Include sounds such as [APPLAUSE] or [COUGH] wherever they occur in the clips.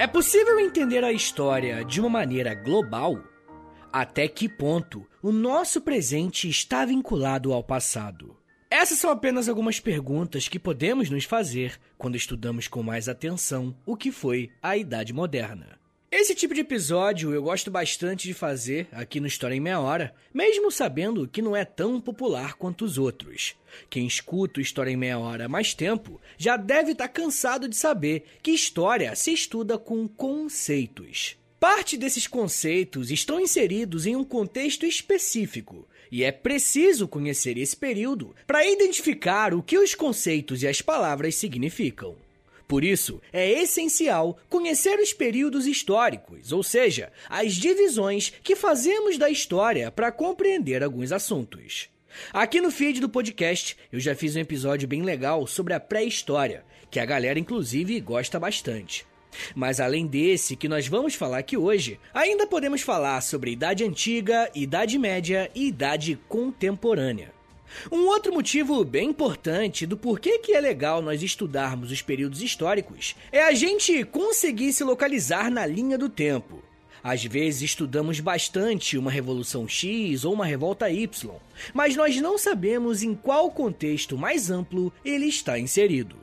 É possível entender a história de uma maneira global? Até que ponto o nosso presente está vinculado ao passado? Essas são apenas algumas perguntas que podemos nos fazer quando estudamos com mais atenção o que foi a Idade Moderna. Esse tipo de episódio eu gosto bastante de fazer aqui no História em Meia Hora, mesmo sabendo que não é tão popular quanto os outros. Quem escuta o História em Meia Hora há mais tempo já deve estar tá cansado de saber que história se estuda com conceitos. Parte desses conceitos estão inseridos em um contexto específico, e é preciso conhecer esse período para identificar o que os conceitos e as palavras significam. Por isso, é essencial conhecer os períodos históricos, ou seja, as divisões que fazemos da história para compreender alguns assuntos. Aqui no feed do podcast, eu já fiz um episódio bem legal sobre a pré-história, que a galera inclusive gosta bastante. Mas além desse que nós vamos falar aqui hoje, ainda podemos falar sobre Idade Antiga, Idade Média e Idade Contemporânea. Um outro motivo bem importante do porquê que é legal nós estudarmos os períodos históricos é a gente conseguir se localizar na linha do tempo. Às vezes estudamos bastante uma revolução X ou uma revolta Y, mas nós não sabemos em qual contexto mais amplo ele está inserido.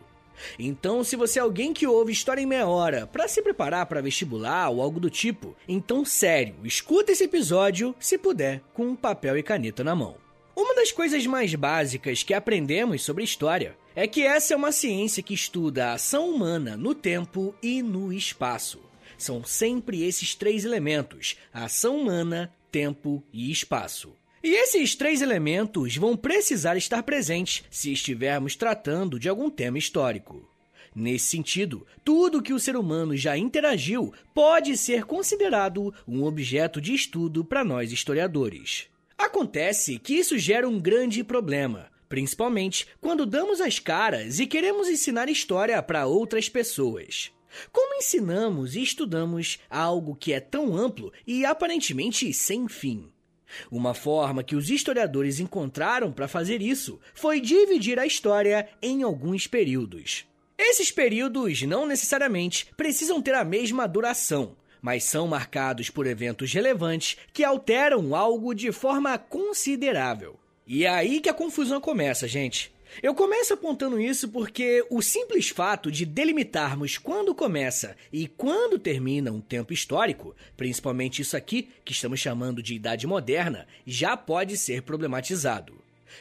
Então, se você é alguém que ouve História em Meia Hora para se preparar para vestibular ou algo do tipo, então sério, escuta esse episódio, se puder, com um papel e caneta na mão. Uma das coisas mais básicas que aprendemos sobre história é que essa é uma ciência que estuda a ação humana no tempo e no espaço. São sempre esses três elementos: ação humana, tempo e espaço. E esses três elementos vão precisar estar presentes se estivermos tratando de algum tema histórico. Nesse sentido, tudo que o ser humano já interagiu pode ser considerado um objeto de estudo para nós historiadores. Acontece que isso gera um grande problema, principalmente quando damos as caras e queremos ensinar história para outras pessoas. Como ensinamos e estudamos algo que é tão amplo e aparentemente sem fim? Uma forma que os historiadores encontraram para fazer isso foi dividir a história em alguns períodos. Esses períodos não necessariamente precisam ter a mesma duração, mas são marcados por eventos relevantes que alteram algo de forma considerável. E é aí que a confusão começa, gente. Eu começo apontando isso porque o simples fato de delimitarmos quando começa e quando termina um tempo histórico, principalmente isso aqui que estamos chamando de Idade Moderna, já pode ser problematizado.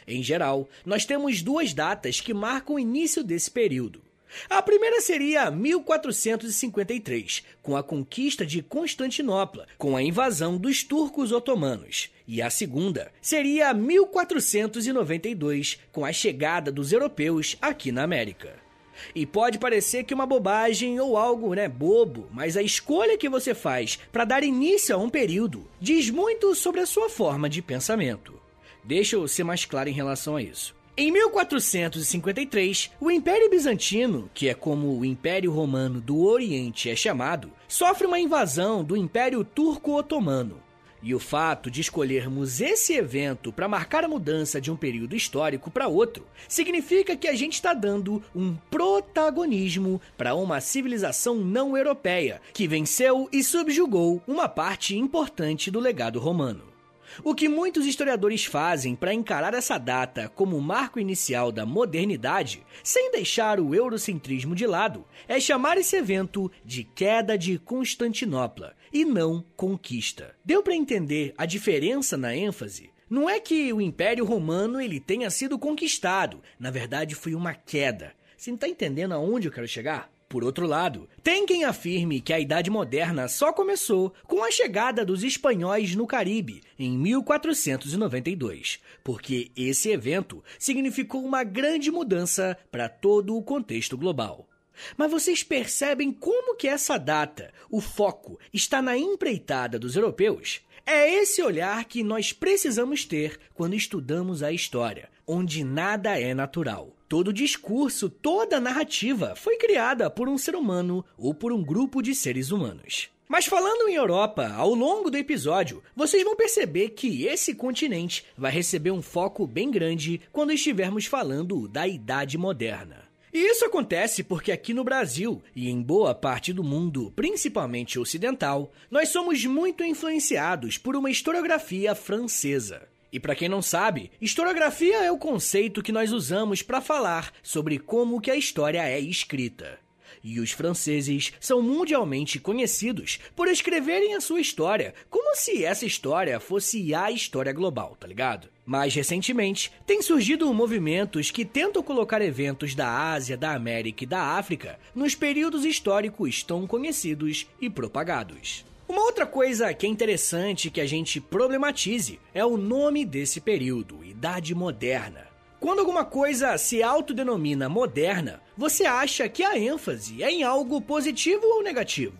Em geral, nós temos duas datas que marcam o início desse período. A primeira seria 1453, com a conquista de Constantinopla, com a invasão dos turcos otomanos. E a segunda seria 1492, com a chegada dos europeus aqui na América. E pode parecer que uma bobagem ou algo, né, bobo, mas a escolha que você faz para dar início a um período diz muito sobre a sua forma de pensamento. Deixa eu ser mais claro em relação a isso. Em 1453, o Império Bizantino, que é como o Império Romano do Oriente é chamado, sofre uma invasão do Império Turco-Otomano. E o fato de escolhermos esse evento para marcar a mudança de um período histórico para outro significa que a gente está dando um protagonismo para uma civilização não europeia que venceu e subjugou uma parte importante do legado romano. O que muitos historiadores fazem para encarar essa data como o marco inicial da modernidade, sem deixar o eurocentrismo de lado, é chamar esse evento de queda de Constantinopla e não conquista. Deu para entender a diferença na ênfase? Não é que o Império Romano ele tenha sido conquistado, na verdade foi uma queda. Você não está entendendo aonde eu quero chegar? Por outro lado, tem quem afirme que a Idade Moderna só começou com a chegada dos espanhóis no Caribe em 1492, porque esse evento significou uma grande mudança para todo o contexto global. Mas vocês percebem como que essa data, o foco, está na empreitada dos europeus? É esse olhar que nós precisamos ter quando estudamos a história, onde nada é natural. Todo discurso, toda narrativa foi criada por um ser humano ou por um grupo de seres humanos. Mas falando em Europa, ao longo do episódio, vocês vão perceber que esse continente vai receber um foco bem grande quando estivermos falando da Idade Moderna. E isso acontece porque aqui no Brasil e em boa parte do mundo, principalmente ocidental, nós somos muito influenciados por uma historiografia francesa. E para quem não sabe, historiografia é o conceito que nós usamos para falar sobre como que a história é escrita. E os franceses são mundialmente conhecidos por escreverem a sua história como se essa história fosse a história global, tá ligado? Mais recentemente, tem surgido movimentos que tentam colocar eventos da Ásia, da América e da África nos períodos históricos tão conhecidos e propagados. Uma outra coisa que é interessante que a gente problematize é o nome desse período, Idade Moderna. Quando alguma coisa se autodenomina moderna, você acha que a ênfase é em algo positivo ou negativo.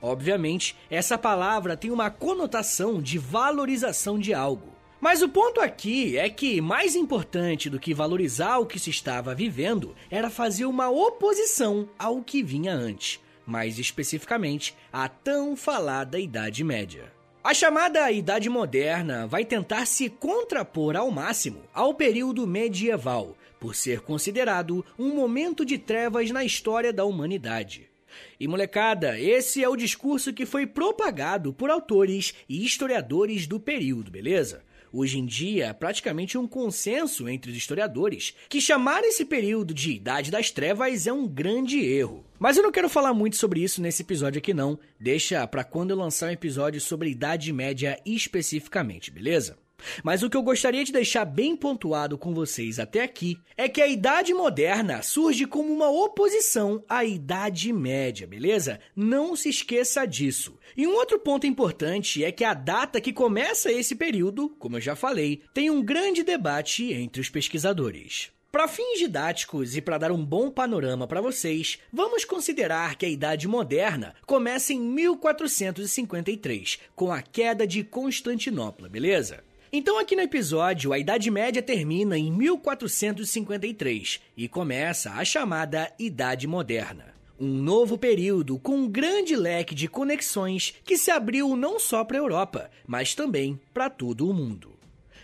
Obviamente, essa palavra tem uma conotação de valorização de algo. Mas o ponto aqui é que, mais importante do que valorizar o que se estava vivendo, era fazer uma oposição ao que vinha antes, mais especificamente a tão falada Idade Média. A chamada Idade Moderna vai tentar se contrapor ao máximo ao período medieval, por ser considerado um momento de trevas na história da humanidade. E molecada, esse é o discurso que foi propagado por autores e historiadores do período, beleza? Hoje em dia, é praticamente um consenso entre os historiadores que chamar esse período de Idade das Trevas é um grande erro. Mas eu não quero falar muito sobre isso nesse episódio aqui não, deixa para quando eu lançar um episódio sobre Idade Média especificamente, beleza? Mas o que eu gostaria de deixar bem pontuado com vocês até aqui é que a Idade Moderna surge como uma oposição à Idade Média, beleza? Não se esqueça disso. E um outro ponto importante é que a data que começa esse período, como eu já falei, tem um grande debate entre os pesquisadores. Para fins didáticos e para dar um bom panorama para vocês, vamos considerar que a Idade Moderna começa em 1453, com a queda de Constantinopla, beleza? Então, aqui no episódio, a Idade Média termina em 1453 e começa a chamada Idade Moderna. Um novo período com um grande leque de conexões que se abriu não só para a Europa, mas também para todo o mundo.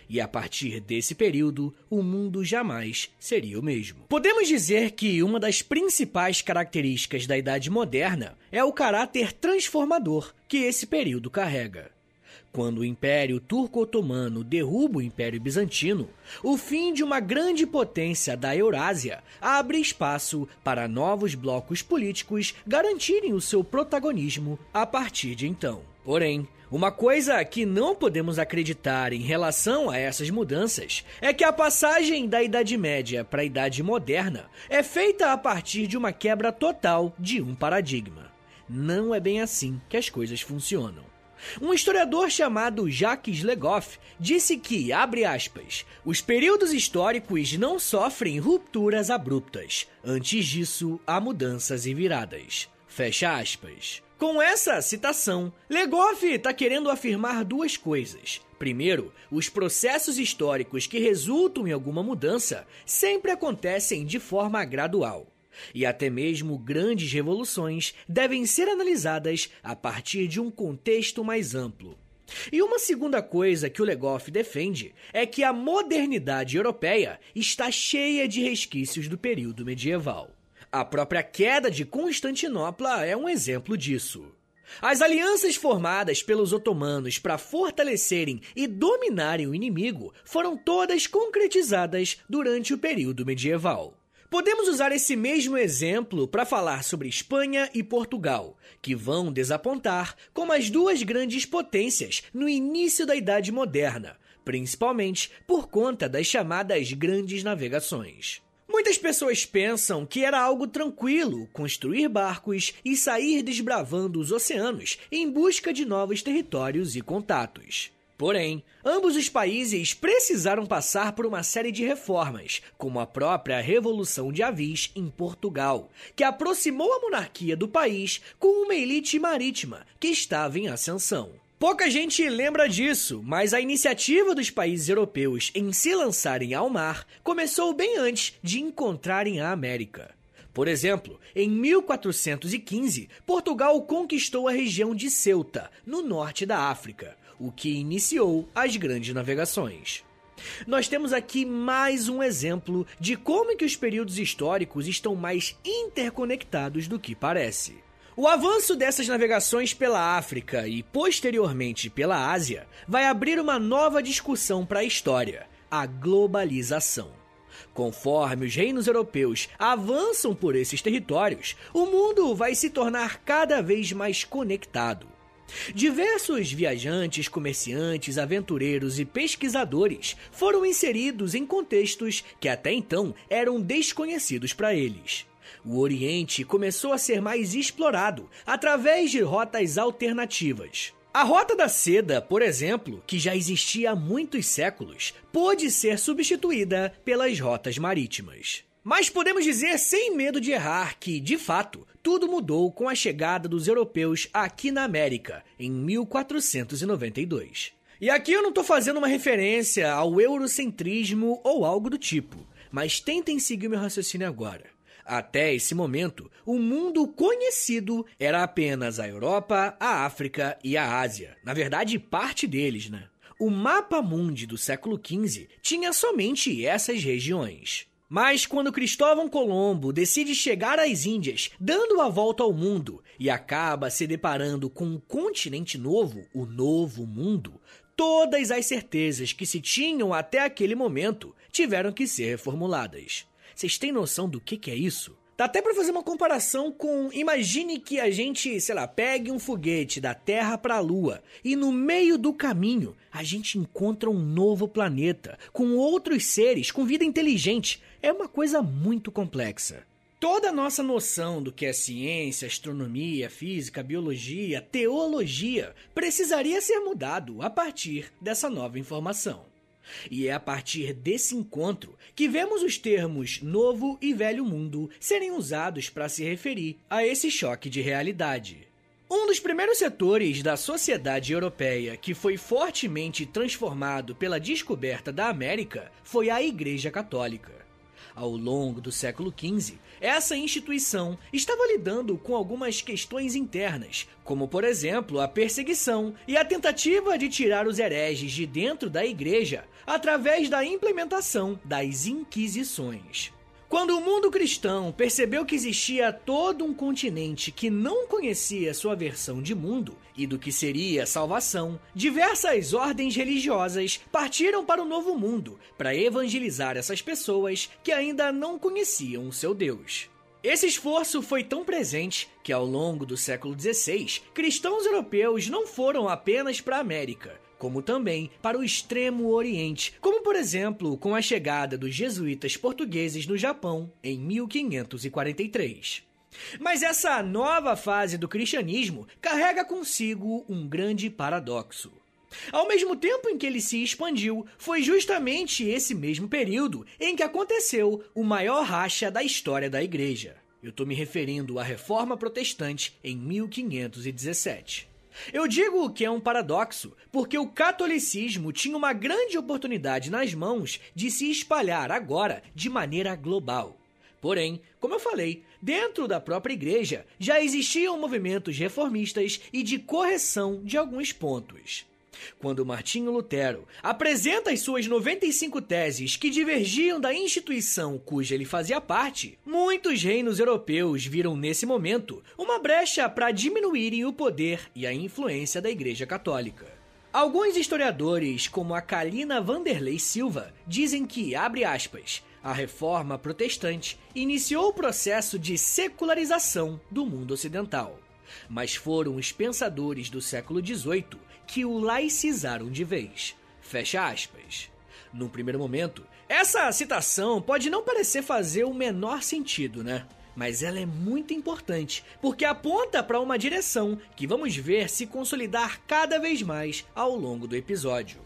E a partir desse período, o mundo jamais seria o mesmo. Podemos dizer que uma das principais características da Idade Moderna é o caráter transformador que esse período carrega. Quando o Império Turco-Otomano derruba o Império Bizantino, o fim de uma grande potência da Eurásia abre espaço para novos blocos políticos garantirem o seu protagonismo a partir de então. Porém, uma coisa que não podemos acreditar em relação a essas mudanças é que a passagem da Idade Média para a Idade Moderna é feita a partir de uma quebra total de um paradigma. Não é bem assim que as coisas funcionam. Um historiador chamado Jacques Legoff disse que, abre aspas, os períodos históricos não sofrem rupturas abruptas. Antes disso, há mudanças e viradas. Fecha aspas. Com essa citação, Legoff está querendo afirmar duas coisas. Primeiro, os processos históricos que resultam em alguma mudança sempre acontecem de forma gradual e até mesmo grandes revoluções devem ser analisadas a partir de um contexto mais amplo. E uma segunda coisa que o Legoff defende é que a modernidade europeia está cheia de resquícios do período medieval. A própria queda de Constantinopla é um exemplo disso. As alianças formadas pelos otomanos para fortalecerem e dominarem o inimigo foram todas concretizadas durante o período medieval. Podemos usar esse mesmo exemplo para falar sobre Espanha e Portugal, que vão desapontar como as duas grandes potências no início da Idade Moderna, principalmente por conta das chamadas grandes navegações. Muitas pessoas pensam que era algo tranquilo construir barcos e sair desbravando os oceanos em busca de novos territórios e contatos. Porém, ambos os países precisaram passar por uma série de reformas, como a própria Revolução de Avis em Portugal, que aproximou a monarquia do país com uma elite marítima que estava em ascensão. Pouca gente lembra disso, mas a iniciativa dos países europeus em se lançarem ao mar começou bem antes de encontrarem a América. Por exemplo, em 1415, Portugal conquistou a região de Ceuta, no norte da África, o que iniciou as grandes navegações. Nós temos aqui mais um exemplo de como que os períodos históricos estão mais interconectados do que parece. O avanço dessas navegações pela África e posteriormente pela Ásia vai abrir uma nova discussão para a história: a globalização. Conforme os reinos europeus avançam por esses territórios, o mundo vai se tornar cada vez mais conectado. Diversos viajantes, comerciantes, aventureiros e pesquisadores foram inseridos em contextos que até então eram desconhecidos para eles. O Oriente começou a ser mais explorado através de rotas alternativas. A Rota da Seda, por exemplo, que já existia há muitos séculos, pôde ser substituída pelas rotas marítimas. Mas podemos dizer sem medo de errar que, de fato, tudo mudou com a chegada dos europeus aqui na América, em 1492. E aqui eu não estou fazendo uma referência ao eurocentrismo ou algo do tipo, mas tentem seguir meu raciocínio agora. Até esse momento, o mundo conhecido era apenas a Europa, a África e a Ásia. Na verdade, parte deles, né? O mapa mundi do século XV tinha somente essas regiões. Mas quando Cristóvão Colombo decide chegar às Índias, dando a volta ao mundo, e acaba se deparando com um continente novo, o Novo Mundo, todas as certezas que se tinham até aquele momento tiveram que ser reformuladas. Vocês têm noção do que, que é isso? Dá até para fazer uma comparação com. Imagine que a gente, sei lá, pegue um foguete da Terra para a Lua e no meio do caminho a gente encontra um novo planeta com outros seres, com vida inteligente. É uma coisa muito complexa. Toda a nossa noção do que é ciência, astronomia, física, biologia, teologia precisaria ser mudado a partir dessa nova informação. E é a partir desse encontro que vemos os termos novo e velho mundo serem usados para se referir a esse choque de realidade. Um dos primeiros setores da sociedade europeia que foi fortemente transformado pela descoberta da América foi a Igreja Católica. Ao longo do século XV, essa instituição estava lidando com algumas questões internas, como por exemplo a perseguição e a tentativa de tirar os hereges de dentro da igreja através da implementação das inquisições. Quando o mundo cristão percebeu que existia todo um continente que não conhecia sua versão de mundo e do que seria salvação, diversas ordens religiosas partiram para o novo mundo para evangelizar essas pessoas que ainda não conheciam o seu Deus. Esse esforço foi tão presente que, ao longo do século XVI, cristãos europeus não foram apenas para a América, como também para o extremo oriente, como por exemplo com a chegada dos jesuítas portugueses no Japão em 1543. Mas essa nova fase do cristianismo carrega consigo um grande paradoxo. Ao mesmo tempo em que ele se expandiu, foi justamente esse mesmo período em que aconteceu o maior racha da história da igreja. Eu estou me referindo à Reforma Protestante em 1517. Eu digo que é um paradoxo, porque o catolicismo tinha uma grande oportunidade nas mãos de se espalhar agora de maneira global. Porém, como eu falei, dentro da própria igreja já existiam movimentos reformistas e de correção de alguns pontos. Quando Martinho Lutero apresenta as suas 95 teses que divergiam da instituição cuja ele fazia parte, muitos reinos europeus viram nesse momento uma brecha para diminuírem o poder e a influência da Igreja Católica. Alguns historiadores, como a Kalina Vanderlei Silva, dizem que, abre aspas, a reforma protestante iniciou o processo de secularização do mundo ocidental. Mas foram os pensadores do século XVIII que o laicizaram de vez. Fecha aspas. Num primeiro momento, essa citação pode não parecer fazer o menor sentido, né? Mas ela é muito importante, porque aponta para uma direção que vamos ver se consolidar cada vez mais ao longo do episódio.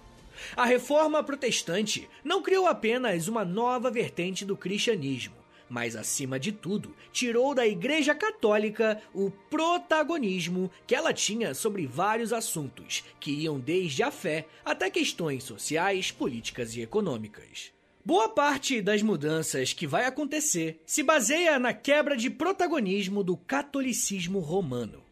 A reforma protestante não criou apenas uma nova vertente do cristianismo, mas acima de tudo, tirou da Igreja Católica o protagonismo que ela tinha sobre vários assuntos, que iam desde a fé até questões sociais, políticas e econômicas. Boa parte das mudanças que vai acontecer se baseia na quebra de protagonismo do catolicismo romano.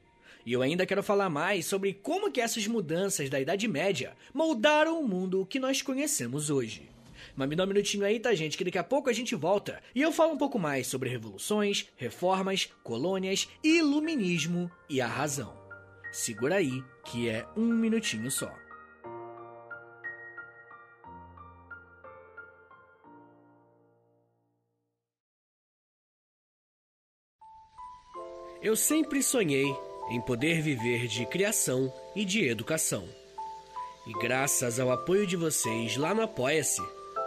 E eu ainda quero falar mais sobre como que essas mudanças da Idade Média moldaram o mundo que nós conhecemos hoje. Mas me dá um minutinho aí, tá, gente? Que daqui a pouco a gente volta e eu falo um pouco mais sobre revoluções, reformas, colônias, iluminismo e a razão. Segura aí, que é um minutinho só. Eu sempre sonhei em poder viver de criação e de educação. E graças ao apoio de vocês lá no Apoia-se,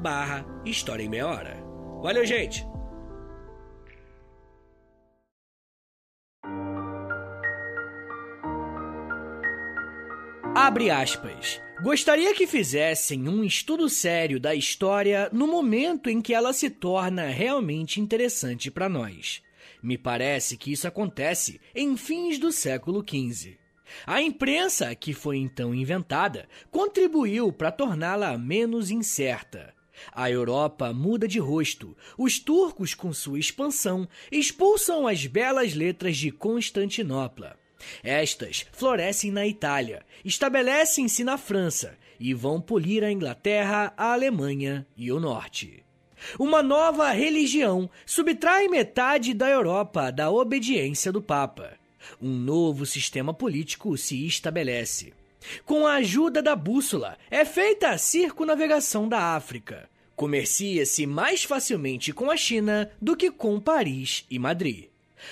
barra História em Meia Hora. Valeu, gente! Abre aspas. Gostaria que fizessem um estudo sério da história no momento em que ela se torna realmente interessante para nós. Me parece que isso acontece em fins do século XV. A imprensa, que foi então inventada, contribuiu para torná-la menos incerta. A Europa muda de rosto. Os turcos, com sua expansão, expulsam as belas letras de Constantinopla. Estas florescem na Itália, estabelecem-se na França e vão polir a Inglaterra, a Alemanha e o Norte. Uma nova religião subtrai metade da Europa da obediência do Papa. Um novo sistema político se estabelece. Com a ajuda da bússola, é feita a circunavegação da África. Comercia-se mais facilmente com a China do que com Paris e Madrid.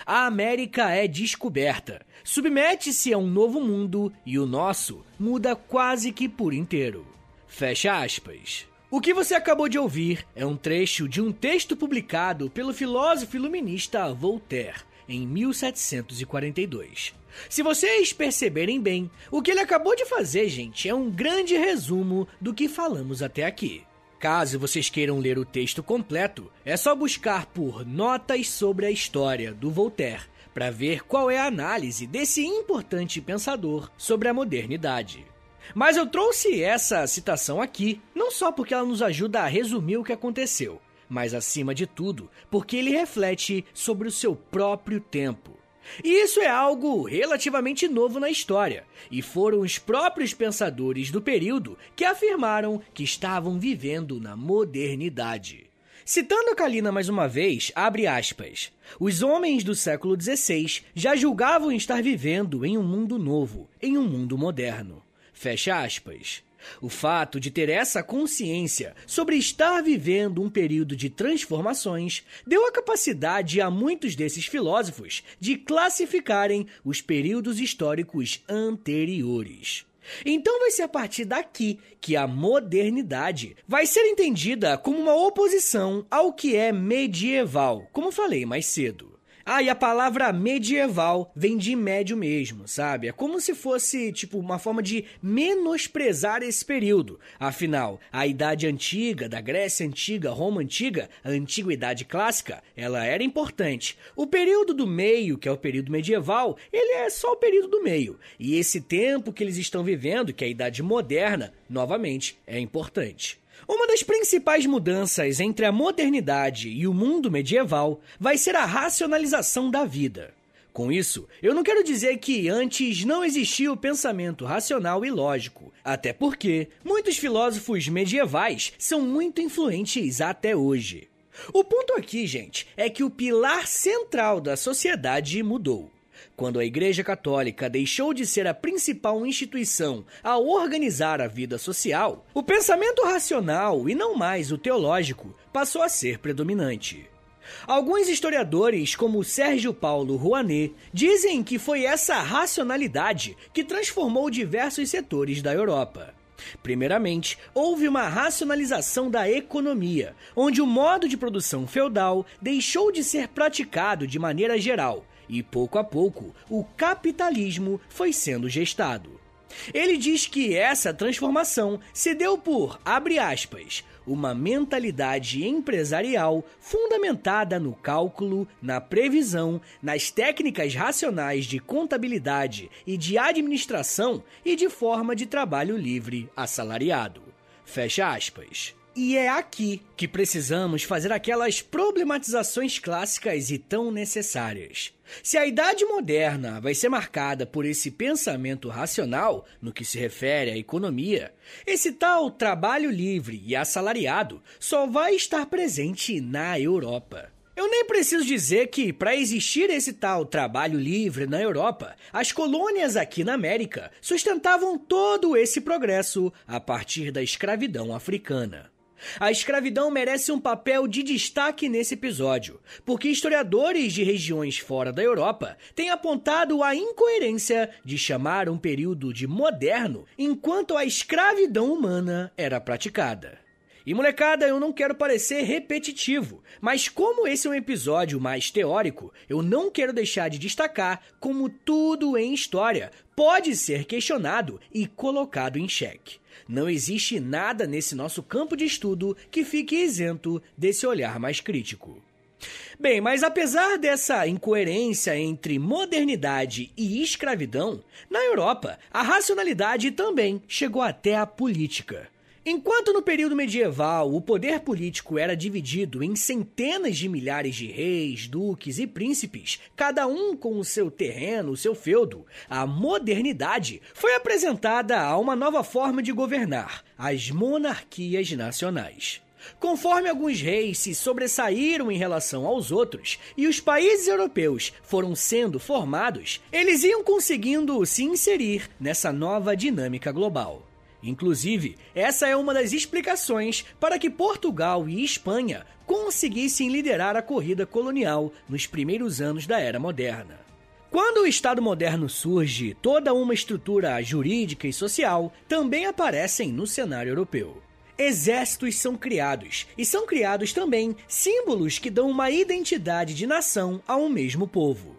A América é descoberta, submete-se a um novo mundo e o nosso muda quase que por inteiro. Fecha aspas. O que você acabou de ouvir é um trecho de um texto publicado pelo filósofo iluminista Voltaire em 1742. Se vocês perceberem bem, o que ele acabou de fazer, gente, é um grande resumo do que falamos até aqui. Caso vocês queiram ler o texto completo, é só buscar por Notas sobre a História do Voltaire para ver qual é a análise desse importante pensador sobre a modernidade. Mas eu trouxe essa citação aqui não só porque ela nos ajuda a resumir o que aconteceu, mas acima de tudo, porque ele reflete sobre o seu próprio tempo. E isso é algo relativamente novo na história, e foram os próprios pensadores do período que afirmaram que estavam vivendo na modernidade. Citando a Kalina mais uma vez, abre aspas. Os homens do século XVI já julgavam estar vivendo em um mundo novo, em um mundo moderno. Fecha aspas. O fato de ter essa consciência sobre estar vivendo um período de transformações deu a capacidade a muitos desses filósofos de classificarem os períodos históricos anteriores. Então vai ser a partir daqui que a modernidade vai ser entendida como uma oposição ao que é medieval, como falei mais cedo. Ah, e a palavra medieval vem de médio mesmo, sabe? É como se fosse, tipo, uma forma de menosprezar esse período. Afinal, a Idade Antiga, da Grécia Antiga, Roma Antiga, a Antiguidade Clássica, ela era importante. O período do meio, que é o período medieval, ele é só o período do meio. E esse tempo que eles estão vivendo, que é a Idade Moderna, novamente, é importante. Uma das principais mudanças entre a modernidade e o mundo medieval vai ser a racionalização da vida. Com isso, eu não quero dizer que antes não existia o pensamento racional e lógico, até porque muitos filósofos medievais são muito influentes até hoje. O ponto aqui, gente, é que o pilar central da sociedade mudou. Quando a Igreja Católica deixou de ser a principal instituição a organizar a vida social, o pensamento racional e não mais o teológico passou a ser predominante. Alguns historiadores, como Sérgio Paulo Rouanet, dizem que foi essa racionalidade que transformou diversos setores da Europa. Primeiramente, houve uma racionalização da economia, onde o modo de produção feudal deixou de ser praticado de maneira geral e, pouco a pouco, o capitalismo foi sendo gestado. Ele diz que essa transformação se deu por, abre aspas, uma mentalidade empresarial fundamentada no cálculo, na previsão, nas técnicas racionais de contabilidade e de administração e de forma de trabalho livre assalariado. Fecha aspas. E é aqui que precisamos fazer aquelas problematizações clássicas e tão necessárias. Se a Idade Moderna vai ser marcada por esse pensamento racional no que se refere à economia, esse tal trabalho livre e assalariado só vai estar presente na Europa. Eu nem preciso dizer que, para existir esse tal trabalho livre na Europa, as colônias aqui na América sustentavam todo esse progresso a partir da escravidão africana. A escravidão merece um papel de destaque nesse episódio, porque historiadores de regiões fora da Europa têm apontado a incoerência de chamar um período de moderno enquanto a escravidão humana era praticada. E molecada, eu não quero parecer repetitivo, mas como esse é um episódio mais teórico, eu não quero deixar de destacar como tudo em história pode ser questionado e colocado em xeque. Não existe nada nesse nosso campo de estudo que fique isento desse olhar mais crítico. Bem, mas apesar dessa incoerência entre modernidade e escravidão, na Europa, a racionalidade também chegou até a política. Enquanto no período medieval o poder político era dividido em centenas de milhares de reis, duques e príncipes, cada um com o seu terreno, o seu feudo, a modernidade foi apresentada a uma nova forma de governar, as monarquias nacionais. Conforme alguns reis se sobressaíram em relação aos outros e os países europeus foram sendo formados, eles iam conseguindo se inserir nessa nova dinâmica global. Inclusive, essa é uma das explicações para que Portugal e Espanha conseguissem liderar a corrida colonial nos primeiros anos da Era Moderna. Quando o Estado moderno surge, toda uma estrutura jurídica e social também aparecem no cenário europeu. Exércitos são criados, e são criados também símbolos que dão uma identidade de nação a um mesmo povo.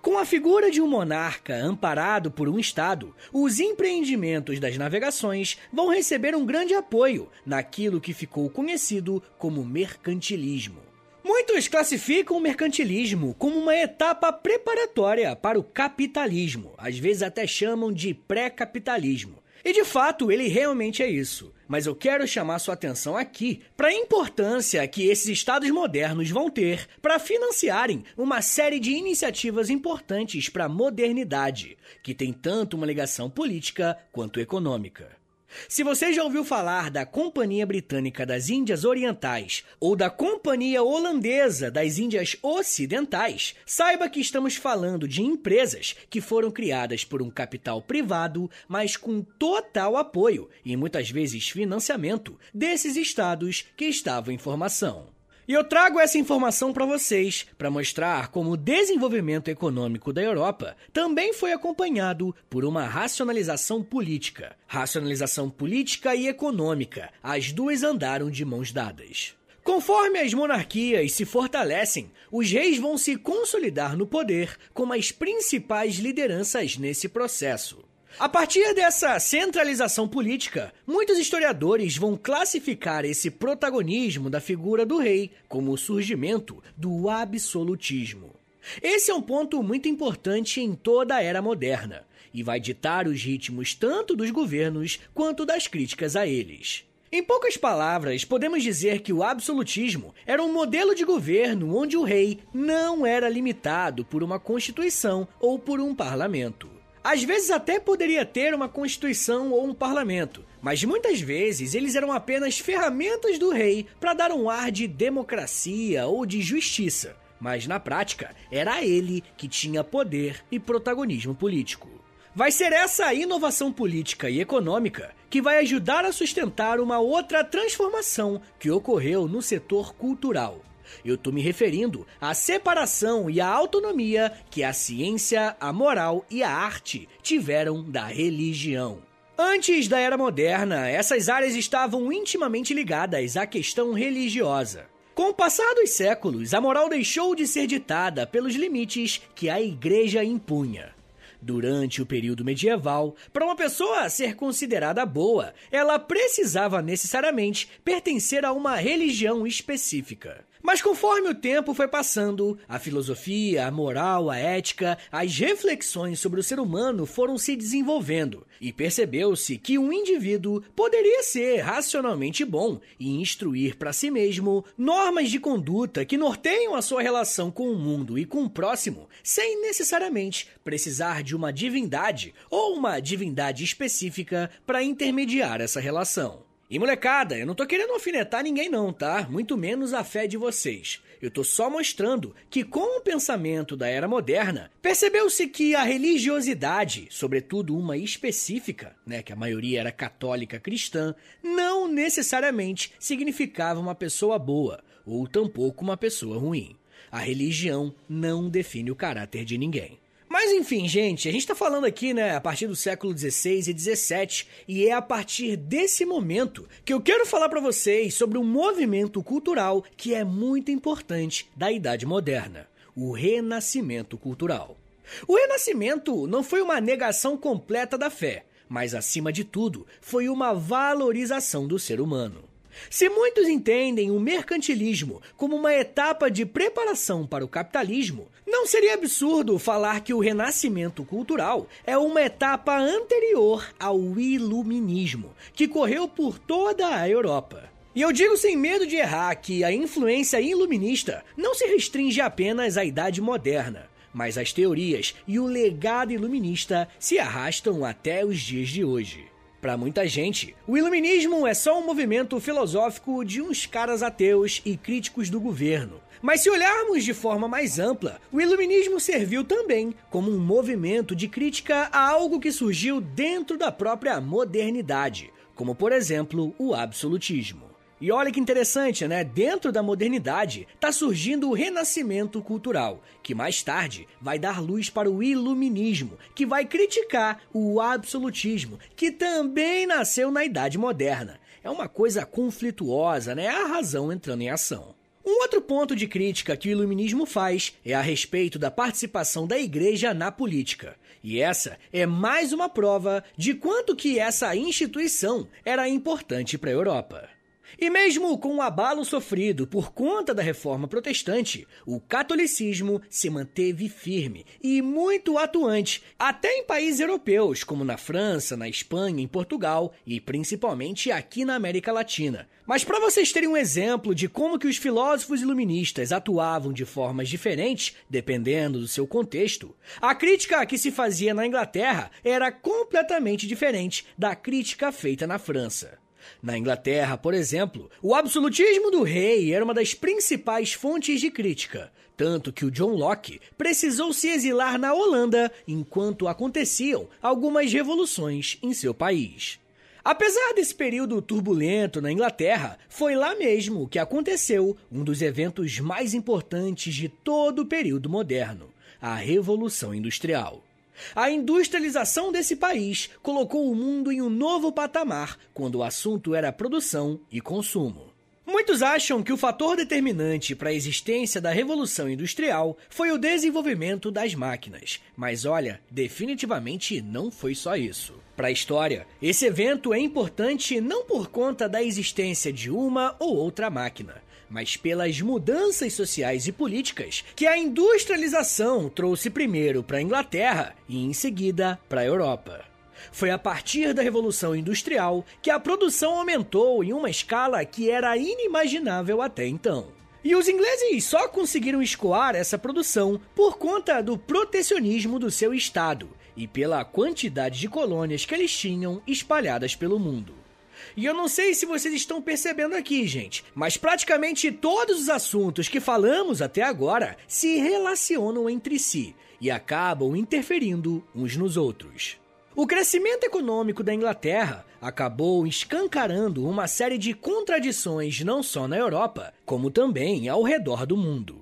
Com a figura de um monarca amparado por um Estado, os empreendimentos das navegações vão receber um grande apoio naquilo que ficou conhecido como mercantilismo. Muitos classificam o mercantilismo como uma etapa preparatória para o capitalismo, às vezes até chamam de pré-capitalismo. E de fato, ele realmente é isso. Mas eu quero chamar sua atenção aqui para a importância que esses estados modernos vão ter para financiarem uma série de iniciativas importantes para a modernidade, que tem tanto uma ligação política quanto econômica. Se você já ouviu falar da Companhia Britânica das Índias Orientais ou da Companhia Holandesa das Índias Ocidentais, saiba que estamos falando de empresas que foram criadas por um capital privado, mas com total apoio e muitas vezes financiamento desses estados que estavam em formação. E eu trago essa informação para vocês para mostrar como o desenvolvimento econômico da Europa também foi acompanhado por uma racionalização política. Racionalização política e econômica, as duas andaram de mãos dadas. Conforme as monarquias se fortalecem, os reis vão se consolidar no poder como as principais lideranças nesse processo. A partir dessa centralização política, muitos historiadores vão classificar esse protagonismo da figura do rei como o surgimento do absolutismo. Esse é um ponto muito importante em toda a era moderna e vai ditar os ritmos tanto dos governos quanto das críticas a eles. Em poucas palavras, podemos dizer que o absolutismo era um modelo de governo onde o rei não era limitado por uma constituição ou por um parlamento. Às vezes até poderia ter uma constituição ou um parlamento, mas muitas vezes eles eram apenas ferramentas do rei para dar um ar de democracia ou de justiça. Mas na prática, era ele que tinha poder e protagonismo político. Vai ser essa inovação política e econômica que vai ajudar a sustentar uma outra transformação que ocorreu no setor cultural. Eu estou me referindo à separação e à autonomia que a ciência, a moral e a arte tiveram da religião. Antes da Era Moderna, essas áreas estavam intimamente ligadas à questão religiosa. Com o passar dos séculos, a moral deixou de ser ditada pelos limites que a igreja impunha. Durante o período medieval, para uma pessoa ser considerada boa, ela precisava necessariamente pertencer a uma religião específica. Mas conforme o tempo foi passando, a filosofia, a moral, a ética, as reflexões sobre o ser humano foram se desenvolvendo e percebeu-se que um indivíduo poderia ser racionalmente bom e instruir para si mesmo normas de conduta que norteiam a sua relação com o mundo e com o próximo, sem necessariamente precisar de uma divindade ou uma divindade específica para intermediar essa relação. E molecada, eu não tô querendo alfinetar ninguém não, tá? Muito menos a fé de vocês. Eu tô só mostrando que com o pensamento da era moderna, percebeu-se que a religiosidade, sobretudo uma específica, né, que a maioria era católica cristã, não necessariamente significava uma pessoa boa, ou tampouco uma pessoa ruim. A religião não define o caráter de ninguém. Mas enfim, gente, a gente está falando aqui, né, a partir do século XVI e XVII, e é a partir desse momento que eu quero falar para vocês sobre um movimento cultural que é muito importante da Idade Moderna: o Renascimento Cultural. O Renascimento não foi uma negação completa da fé, mas acima de tudo, foi uma valorização do ser humano. Se muitos entendem o mercantilismo como uma etapa de preparação para o capitalismo, não seria absurdo falar que o renascimento cultural é uma etapa anterior ao iluminismo, que correu por toda a Europa. E eu digo sem medo de errar que a influência iluminista não se restringe apenas à Idade Moderna, mas as teorias e o legado iluminista se arrastam até os dias de hoje. Para muita gente, o iluminismo é só um movimento filosófico de uns caras ateus e críticos do governo. Mas se olharmos de forma mais ampla, o iluminismo serviu também como um movimento de crítica a algo que surgiu dentro da própria modernidade, como por exemplo o absolutismo. E olha que interessante, né? Dentro da modernidade está surgindo o renascimento cultural, que mais tarde vai dar luz para o iluminismo, que vai criticar o absolutismo, que também nasceu na Idade Moderna. É uma coisa conflituosa, né? A razão entrando em ação. Um outro ponto de crítica que o iluminismo faz é a respeito da participação da igreja na política. E essa é mais uma prova de quanto que essa instituição era importante para a Europa. E mesmo com o abalo sofrido por conta da reforma protestante, o catolicismo se manteve firme e muito atuante, até em países europeus, como na França, na Espanha, em Portugal e principalmente aqui na América Latina. Mas para vocês terem um exemplo de como que os filósofos iluministas atuavam de formas diferentes, dependendo do seu contexto, a crítica que se fazia na Inglaterra era completamente diferente da crítica feita na França. Na Inglaterra, por exemplo, o absolutismo do rei era uma das principais fontes de crítica, tanto que o John Locke precisou se exilar na Holanda enquanto aconteciam algumas revoluções em seu país. Apesar desse período turbulento na Inglaterra, foi lá mesmo que aconteceu um dos eventos mais importantes de todo o período moderno, a Revolução Industrial. A industrialização desse país colocou o mundo em um novo patamar quando o assunto era produção e consumo. Muitos acham que o fator determinante para a existência da Revolução Industrial foi o desenvolvimento das máquinas, mas olha, definitivamente não foi só isso. Para a história, esse evento é importante não por conta da existência de uma ou outra máquina, mas pelas mudanças sociais e políticas que a industrialização trouxe primeiro para a Inglaterra e em seguida para a Europa. Foi a partir da Revolução Industrial que a produção aumentou em uma escala que era inimaginável até então. E os ingleses só conseguiram escoar essa produção por conta do protecionismo do seu estado e pela quantidade de colônias que eles tinham espalhadas pelo mundo. E eu não sei se vocês estão percebendo aqui, gente, mas praticamente todos os assuntos que falamos até agora se relacionam entre si e acabam interferindo uns nos outros. O crescimento econômico da Inglaterra acabou escancarando uma série de contradições não só na Europa, como também ao redor do mundo.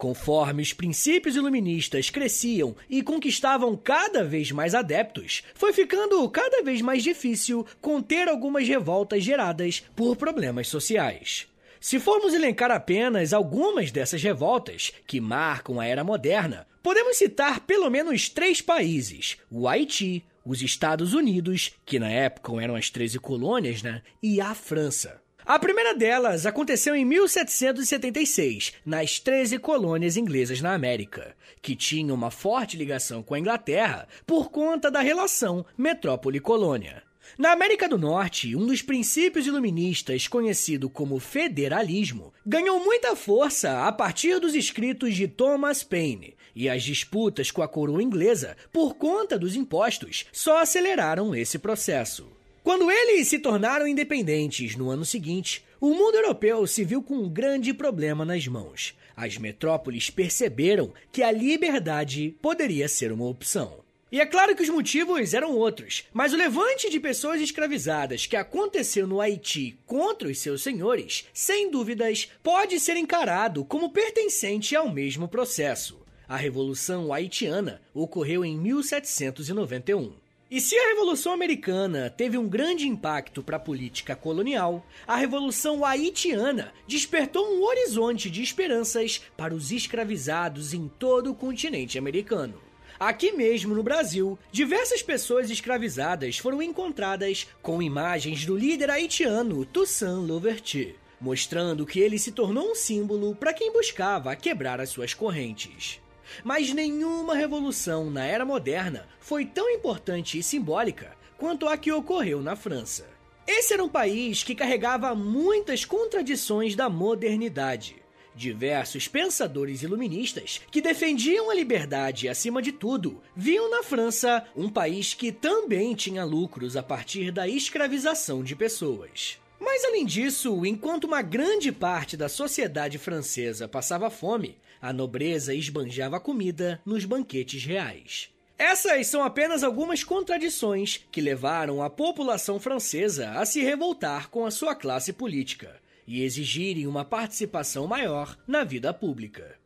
Conforme os princípios iluministas cresciam e conquistavam cada vez mais adeptos, foi ficando cada vez mais difícil conter algumas revoltas geradas por problemas sociais. Se formos elencar apenas algumas dessas revoltas que marcam a era moderna, podemos citar pelo menos três países: o Haiti, os Estados Unidos, que na época eram as 13 colônias, né? E a França. A primeira delas aconteceu em 1776, nas 13 colônias inglesas na América, que tinham uma forte ligação com a Inglaterra por conta da relação metrópole-colônia. Na América do Norte, um dos princípios iluministas, conhecido como federalismo, ganhou muita força a partir dos escritos de Thomas Paine, e as disputas com a coroa inglesa, por conta dos impostos, só aceleraram esse processo. Quando eles se tornaram independentes no ano seguinte, o mundo europeu se viu com um grande problema nas mãos. As metrópoles perceberam que a liberdade poderia ser uma opção. E é claro que os motivos eram outros, mas o levante de pessoas escravizadas que aconteceu no Haiti contra os seus senhores, sem dúvidas, pode ser encarado como pertencente ao mesmo processo. A Revolução Haitiana ocorreu em 1791. E se a Revolução Americana teve um grande impacto para a política colonial, a Revolução Haitiana despertou um horizonte de esperanças para os escravizados em todo o continente americano. Aqui mesmo no Brasil, diversas pessoas escravizadas foram encontradas com imagens do líder haitiano Toussaint Louverture, mostrando que ele se tornou um símbolo para quem buscava quebrar as suas correntes. Mas nenhuma revolução na era moderna foi tão importante e simbólica quanto a que ocorreu na França. Esse era um país que carregava muitas contradições da modernidade. Diversos pensadores iluministas que defendiam a liberdade acima de tudo viam na França um país que também tinha lucros a partir da escravização de pessoas. Mas além disso, enquanto uma grande parte da sociedade francesa passava fome, a nobreza esbanjava comida nos banquetes reais. Essas são apenas algumas contradições que levaram a população francesa a se revoltar com a sua classe política e exigirem uma participação maior na vida pública.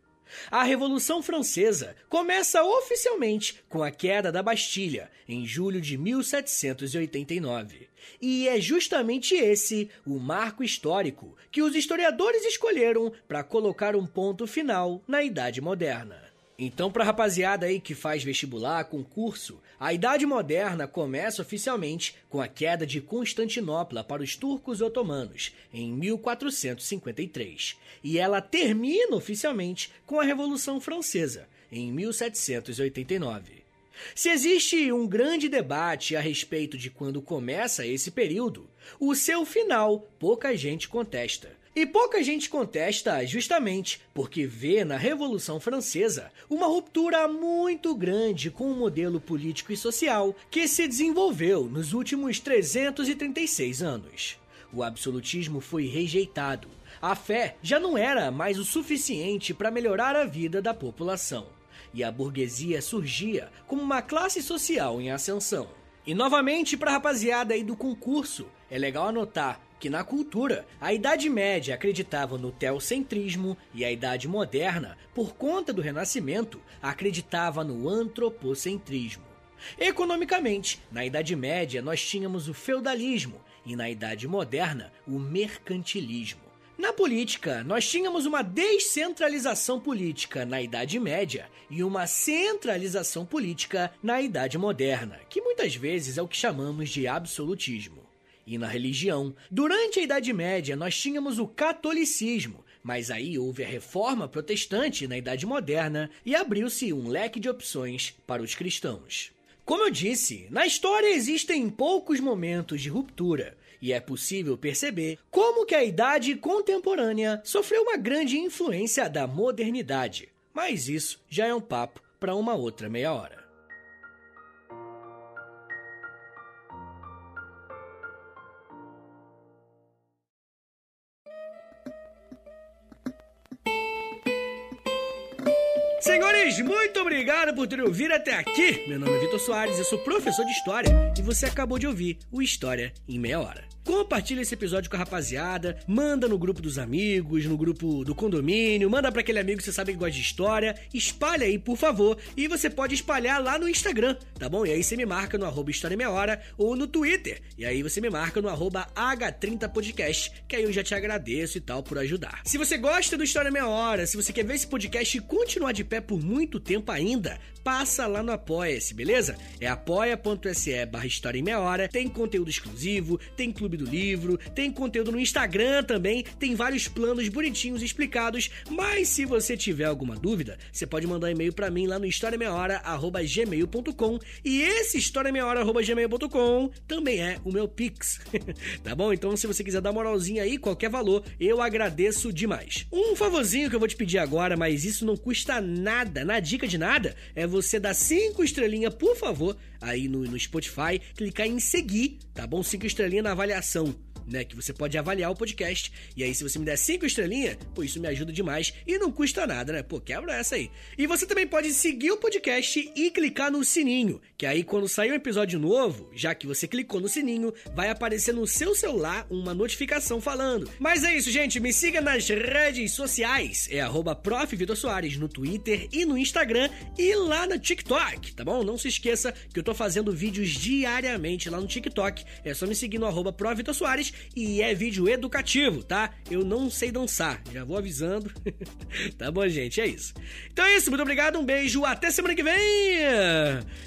A Revolução Francesa começa oficialmente com a queda da Bastilha, em julho de 1789. E é justamente esse o marco histórico que os historiadores escolheram para colocar um ponto final na Idade Moderna. Então, para rapaziada aí que faz vestibular, concurso, a Idade Moderna começa oficialmente com a queda de Constantinopla para os turcos otomanos, em 1453, e ela termina oficialmente com a Revolução Francesa, em 1789. Se existe um grande debate a respeito de quando começa esse período, o seu final pouca gente contesta e pouca gente contesta justamente porque vê na Revolução Francesa uma ruptura muito grande com o modelo político e social que se desenvolveu nos últimos 336 anos. O absolutismo foi rejeitado. A fé já não era mais o suficiente para melhorar a vida da população. E a burguesia surgia como uma classe social em ascensão. E novamente, para a rapaziada aí do concurso, é legal anotar que na cultura a Idade Média acreditava no teocentrismo e a Idade Moderna, por conta do Renascimento, acreditava no antropocentrismo. Economicamente, na Idade Média nós tínhamos o feudalismo e na Idade Moderna o mercantilismo. Na política, nós tínhamos uma descentralização política na Idade Média e uma centralização política na Idade Moderna, que muitas vezes é o que chamamos de absolutismo e na religião. Durante a Idade Média, nós tínhamos o catolicismo, mas aí houve a reforma protestante na Idade Moderna e abriu-se um leque de opções para os cristãos. Como eu disse, na história existem poucos momentos de ruptura e é possível perceber como que a idade contemporânea sofreu uma grande influência da modernidade. Mas isso já é um papo para uma outra meia hora. Muito obrigado por ter ouvido até aqui. Meu nome é Vitor Soares, eu sou professor de História e você acabou de ouvir o História em Meia Hora. Compartilha esse episódio com a rapaziada, manda no grupo dos amigos, no grupo do condomínio, manda para aquele amigo que você sabe que gosta de história, espalha aí, por favor, e você pode espalhar lá no Instagram, tá bom? E aí você me marca no arroba História Meia Hora ou no Twitter, e aí você me marca no arroba H30podcast, que aí eu já te agradeço e tal por ajudar. Se você gosta do História Meia Hora, se você quer ver esse podcast continuar de pé por muito tempo ainda, passa lá no Apoia-se, beleza? É apoia.se barra História em Meia Hora, tem conteúdo exclusivo, tem clube Do Livro, tem conteúdo no Instagram também, tem vários planos bonitinhos explicados, mas se você tiver alguma dúvida, você pode mandar um e-mail para mim lá no historiameiahora@gmail.com e esse historiameiahora@gmail.com também é o meu Pix. [LAUGHS] tá bom? Então se você quiser dar moralzinha aí, qualquer valor, eu agradeço demais. Um favorzinho que eu vou te pedir agora, mas isso não custa nada, na dica de nada, é você dar cinco estrelinhas, por favor, aí no, no Spotify, clicar em seguir, tá bom? Cinco estrelinhas na avaliação né? Que você pode avaliar o podcast. E aí, se você me der cinco estrelinhas, pô, isso me ajuda demais e não custa nada, né? Pô, quebra essa aí. E você também pode seguir o podcast e clicar no sininho, que aí quando sair um episódio novo, já que você clicou no sininho, vai aparecer no seu celular uma notificação falando. Mas é isso, gente. Me siga nas redes sociais. É arroba no Twitter e no Instagram e lá no TikTok, tá bom? Não se esqueça que eu tô fazendo vídeos diariamente lá no TikTok. É só me seguir no arroba Soares e é vídeo educativo, tá? Eu não sei dançar, já vou avisando. [LAUGHS] tá bom, gente? É isso. Então é isso, muito obrigado, um beijo, até semana que vem!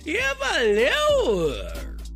E valeu!